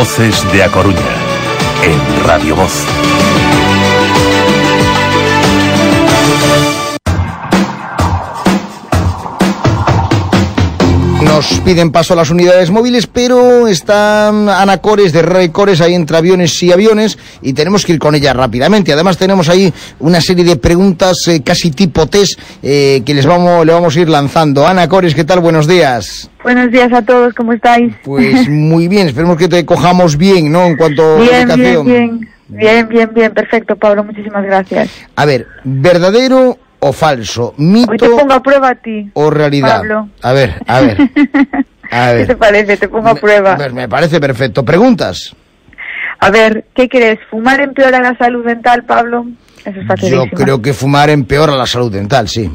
Voces de A Coruña, en Radio Voz. Nos piden paso a las unidades móviles, pero están anacores de recores ahí entre aviones y aviones y tenemos que ir con ellas rápidamente. Además tenemos ahí una serie de preguntas eh, casi tipo test eh, que les vamos, le vamos a ir lanzando. Ana Cores, ¿qué tal? Buenos días. Buenos días a todos, ¿cómo estáis? Pues muy bien, esperemos que te cojamos bien, ¿no? En cuanto bien, a educación. Bien, bien, bien, bien, bien, perfecto, Pablo, muchísimas gracias. A ver, ¿verdadero o falso? ¿Mito Hoy te pongo a prueba a ti. o realidad? Pablo. A ver, a ver. A ¿Qué te parece? Te pongo a Me- prueba. pues me parece perfecto. ¿Preguntas? A ver, ¿qué crees? ¿Fumar empeora la salud dental, Pablo? Eso es facilísimo. Yo creo que fumar empeora la salud dental, sí.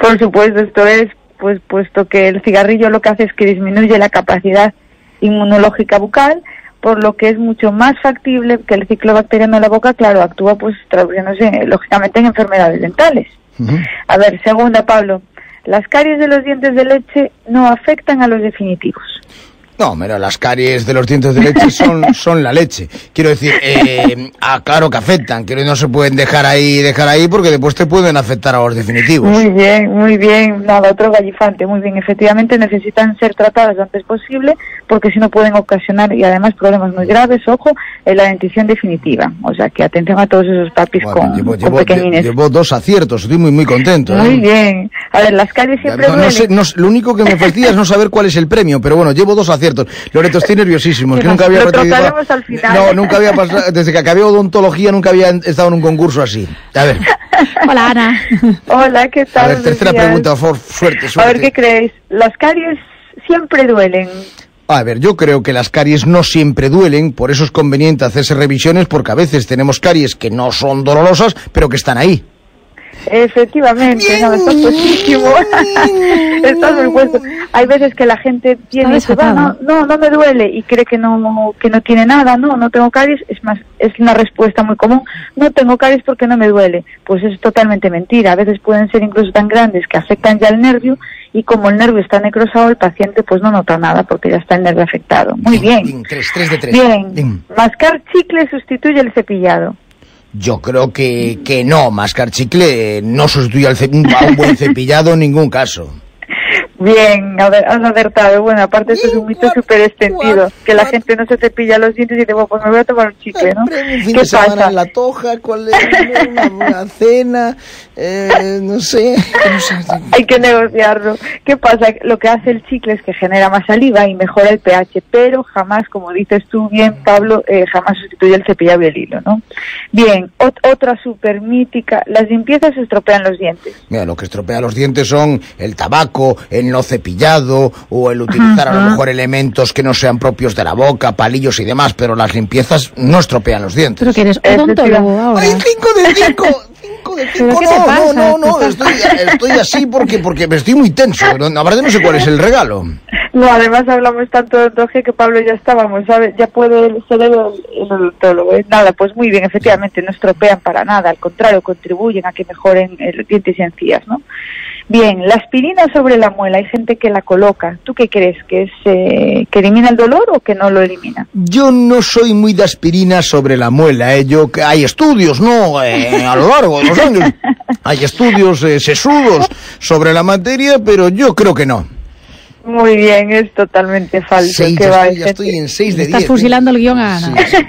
Por supuesto, esto es, pues, puesto que el cigarrillo lo que hace es que disminuye la capacidad inmunológica bucal, por lo que es mucho más factible que el ciclo bacteriano en la boca, claro, actúa pues traduciéndose lógicamente en enfermedades dentales. A ver, segunda, Pablo. Las caries de los dientes de leche no afectan a los definitivos. No, mira, las caries de los dientes de leche son, son la leche. Quiero decir, eh, ah, claro que afectan, que no se pueden dejar ahí, dejar ahí, porque después te pueden afectar a los definitivos. Muy bien, muy bien. Nada, otro gallifante. Muy bien. Efectivamente, necesitan ser tratadas lo antes posible porque si no pueden ocasionar y además problemas muy graves, ojo, en la dentición definitiva. O sea que atención a todos esos papis Bueno, con, llevo, con llevo- pequeñines. llevo dos aciertos, estoy muy, muy contento. ¿eh? Muy bien. A ver, las caries siempre No, no duelen. sé, no sé, lo único que me fastidia es no saber cuál es el premio, pero bueno, llevo dos aciertos. Loreto, estoy nerviosísimo, es que nunca había Lo al final. No, nunca había pasado, desde que acabé odontología nunca había estado en un concurso así. A ver, Hola, Ana. Hola, ¿qué tal? a ver, tercera días. pregunta, por favor, suerte, A suerte. ver, ¿qué creéis? Las caries siempre duelen. A ver, yo creo que las caries no siempre duelen, por eso es conveniente hacerse revisiones, porque a veces tenemos caries que no son dolorosas, pero que están ahí. Efectivamente, no, estás puestísimo. estás muy puesto. Hay veces que la gente tiene y dice, "Va, no, no, no me duele y cree que no, que no tiene nada, no, no tengo caries. Es más, es una respuesta muy común. No tengo caries porque no me duele. Pues es totalmente mentira. A veces pueden ser incluso tan grandes que afectan ya el nervio y como el nervio está necrosado, el paciente pues no nota nada porque ya está el nervio afectado. Muy bien. Tres, tres de tres. Bien. Bien. Mascar chicle sustituye el cepillado. Yo creo que, que no, mascar chicle no sustituye al a un buen cepillado en ningún caso. Bien, has acertado. Bueno, aparte esto es un mito súper extendido, que la gente no se cepilla los dientes y dice, bueno, pues me voy a tomar un chicle, ¿no? Fin ¿Qué de semana pasa? en la toja, cuál es una, una cena, eh, no sé. no sé. Hay que negociarlo. ¿Qué pasa? Lo que hace el chicle es que genera más saliva y mejora el pH, pero jamás, como dices tú bien, Pablo, eh, jamás sustituye el cepillado y el hilo, ¿no? Bien, ot- otra súper mítica, las limpiezas estropean los dientes. Mira, lo que estropea los dientes son el tabaco, el no cepillado o el utilizar a lo mejor elementos que no sean propios de la boca, palillos y demás, pero las limpiezas no estropean los dientes. Pero que eres odontólogo ahora. ¡Ay, cinco de cinco! ¡Cinco de ¿Pero cinco! No, no, no, no, estoy, estoy así porque, porque me estoy muy tenso. No, Aparte no sé cuál es el regalo. No, además hablamos tanto de odontología que Pablo ya estábamos, ¿sabes? Ya puede el cerebro el odontólogo. ¿eh? Nada, pues muy bien, efectivamente, no estropean para nada, al contrario, contribuyen a que mejoren los dientes y encías, ¿no? Bien, la aspirina sobre la muela, hay gente que la coloca. ¿Tú qué crees? ¿Que es eh, que elimina el dolor o que no lo elimina? Yo no soy muy de aspirina sobre la muela, ¿eh? Yo, que hay estudios, ¿no? Eh, a lo largo de los años. Hay estudios eh, sesudos sobre la materia, pero yo creo que no. Muy bien, es totalmente falso. Seis, que ya, va, estoy, ya gente- estoy en 6 de 10. Estás fusilando el guion a Ana. Sí, sí.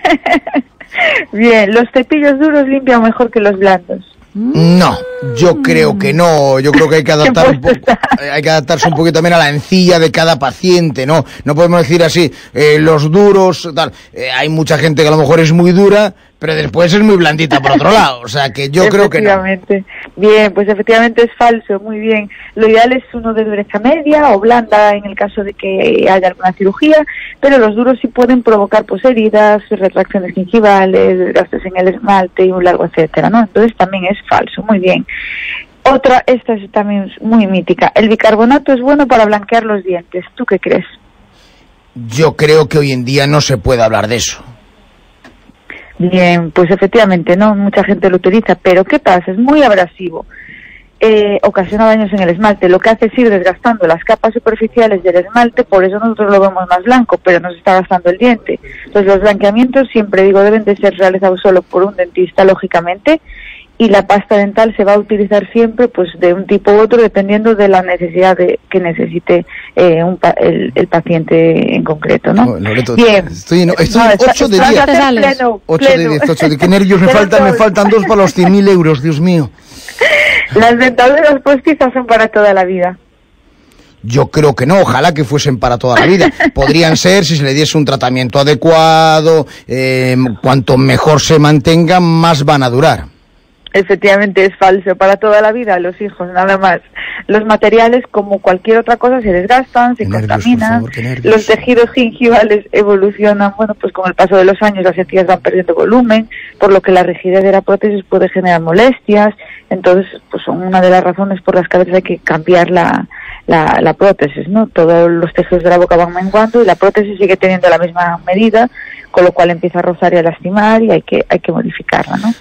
Bien, los cepillos duros limpian mejor que los blandos. No, yo creo que no. Yo creo que hay que adaptar un poco, hay que adaptarse un poquito también a la encilla de cada paciente, ¿no? No podemos decir así, eh, los duros, tal. Eh, hay mucha gente que a lo mejor es muy dura, pero después es muy blandita por otro lado. O sea que yo creo que no. Efectivamente. Bien, pues efectivamente es falso, muy bien. Lo ideal es uno de dureza media o blanda en el caso de que haya alguna cirugía, pero los duros sí pueden provocar pues heridas, retracciones gingivales, gastos en el esmalte y un largo etcétera, ¿no? Entonces también es falso, muy bien. Otra, esta es también muy mítica. El bicarbonato es bueno para blanquear los dientes. ¿Tú qué crees? Yo creo que hoy en día no se puede hablar de eso. Bien, pues efectivamente, no mucha gente lo utiliza, pero ¿qué pasa? Es muy abrasivo. eh, ocasiona daños en el esmalte. Lo que hace es ir desgastando las capas superficiales del esmalte, por eso nosotros lo vemos más blanco, pero no se está gastando el diente. Entonces los blanqueamientos, siempre digo, deben de ser realizados solo por un dentista, lógicamente, y la pasta dental se va a utilizar siempre pues de un tipo u otro dependiendo de la necesidad de, que necesite eh, un pa- el, el paciente en concreto, ¿no? Oh, Loreto, Bien. estoy en, estoy No, en está- 8 de está 10. Te sales. pleno, 8 de pleno. 10, 8 de qué nervios me faltan, me faltan dos para los 100.000 euros, Dios mío. Las dentaduras postizas son para toda la vida. Yo creo que no, ojalá que fuesen para toda la vida. Podrían ser si se le diese un tratamiento adecuado, eh, cuanto mejor se mantengan, más van a durar. Efectivamente es falso para toda la vida, los hijos, nada más. Los materiales, como cualquier otra cosa, se desgastan, se nervios, contaminan, favor, los tejidos gingivales evolucionan, bueno, pues con el paso de los años las encías van perdiendo volumen, por lo que la rigidez de la prótesis puede generar molestias, entonces pues son una de las razones por las que a veces hay que cambiar la, la, la prótesis, ¿no? Todos los tejidos de la boca van menguando y la prótesis sigue teniendo la misma medida, con lo cual empieza a rozar y a lastimar y hay que, hay que modificarla, ¿no?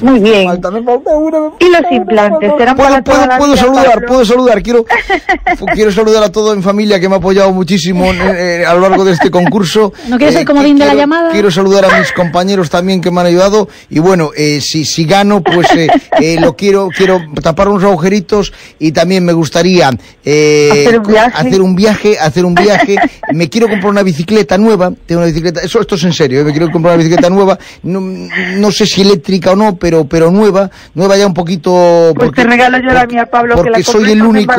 Muy bien. Falta, me falta una, me ¿Y los falta una, implantes? ¿Serán ¿Puedo, para puedo, la puedo saludar, Pablo? puedo saludar. Quiero, quiero saludar a toda mi familia que me ha apoyado muchísimo eh, a lo largo de este concurso. ¿No quieres el comodín qui- de la quiero- llamada? Quiero saludar a mis compañeros también que me han ayudado. Y bueno, eh, si, si gano, pues eh, eh, lo quiero, quiero tapar unos agujeritos y también me gustaría eh, Hacer un viaje. hacer un viaje, hacer un viaje. me quiero comprar una bicicleta nueva. Tengo una bicicleta, eso esto es en serio, eh, me quiero comprar una bicicleta nueva. No, no sé si eléctrica o no, pero, pero nueva, nueva ya un poquito. Pues te regalo yo la mía, Pablo, que porque la compré soy el único,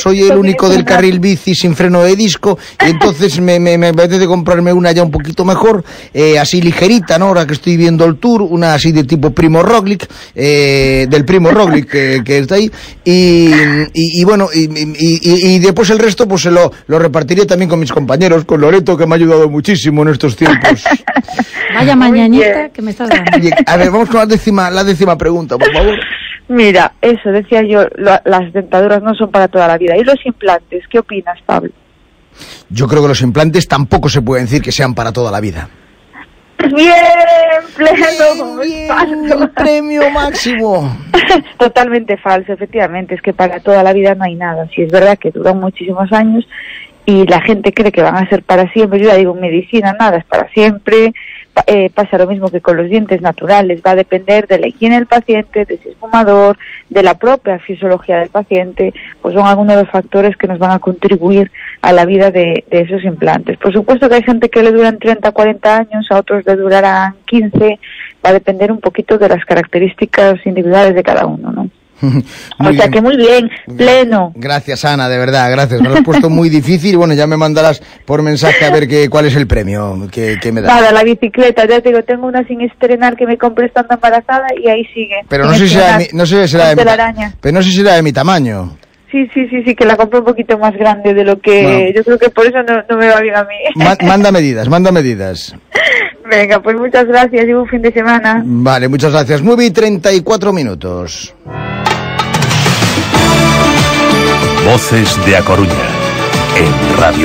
soy el único del carril bici sin freno de disco, y entonces me, me, me apetece comprarme una ya un poquito mejor, eh, así ligerita, ¿no? Ahora que estoy viendo el tour, una así de tipo Primo Roglic, eh, del Primo Roglic que, que está ahí, y, y, y bueno, y, y, y- y después el resto pues se lo, lo repartiré también con mis compañeros, con Loreto que me ha ayudado muchísimo en estos tiempos. Vaya Muy mañanita que me estás dando. Bien, a ver, vamos con la décima, la décima pregunta, por favor. Mira, eso decía yo, lo- las dentaduras no son para toda la vida. ¿Y los implantes? ¿Qué opinas, Pablo? Yo creo que los implantes tampoco se puede decir que sean para toda la vida. Bien, pleno, Bien, falso. el premio máximo. Totalmente falso, efectivamente. Es que para toda la vida no hay nada. Si es verdad que duran muchísimos años y la gente cree que van a ser para siempre. Yo ya digo, medicina nada es para siempre. Eh, pasa lo mismo que con los dientes naturales. Va a depender de la higiene del paciente, de si es fumador, de la propia fisiología del paciente. Pues son algunos de los factores que nos van a contribuir a la vida de, de esos implantes. Por supuesto que hay gente que le duran 30, 40 años, a otros le durarán 15. Va a depender un poquito de las características individuales de cada uno, ¿no? O sea que muy bien, pleno. Gracias, Ana, de verdad, gracias. Me lo has puesto muy difícil. Bueno, ya me mandarás por mensaje a ver qué, cuál es el premio que, que me da. Nada, la bicicleta, ya te digo, tengo una sin estrenar que me compré estando embarazada y ahí sigue. Pero no sé si será mi, no sé si será de mi, pero no sé si será de mi tamaño. Sí, sí, sí, sí, que la compré un poquito más grande de lo que... Bueno. Yo creo que por eso no, no me va bien a mí. Ma- manda medidas, manda medidas. Venga, pues muchas gracias y buen fin de semana. Vale, muchas gracias. 9 y 34 minutos. Voces de A Coruña. En Radio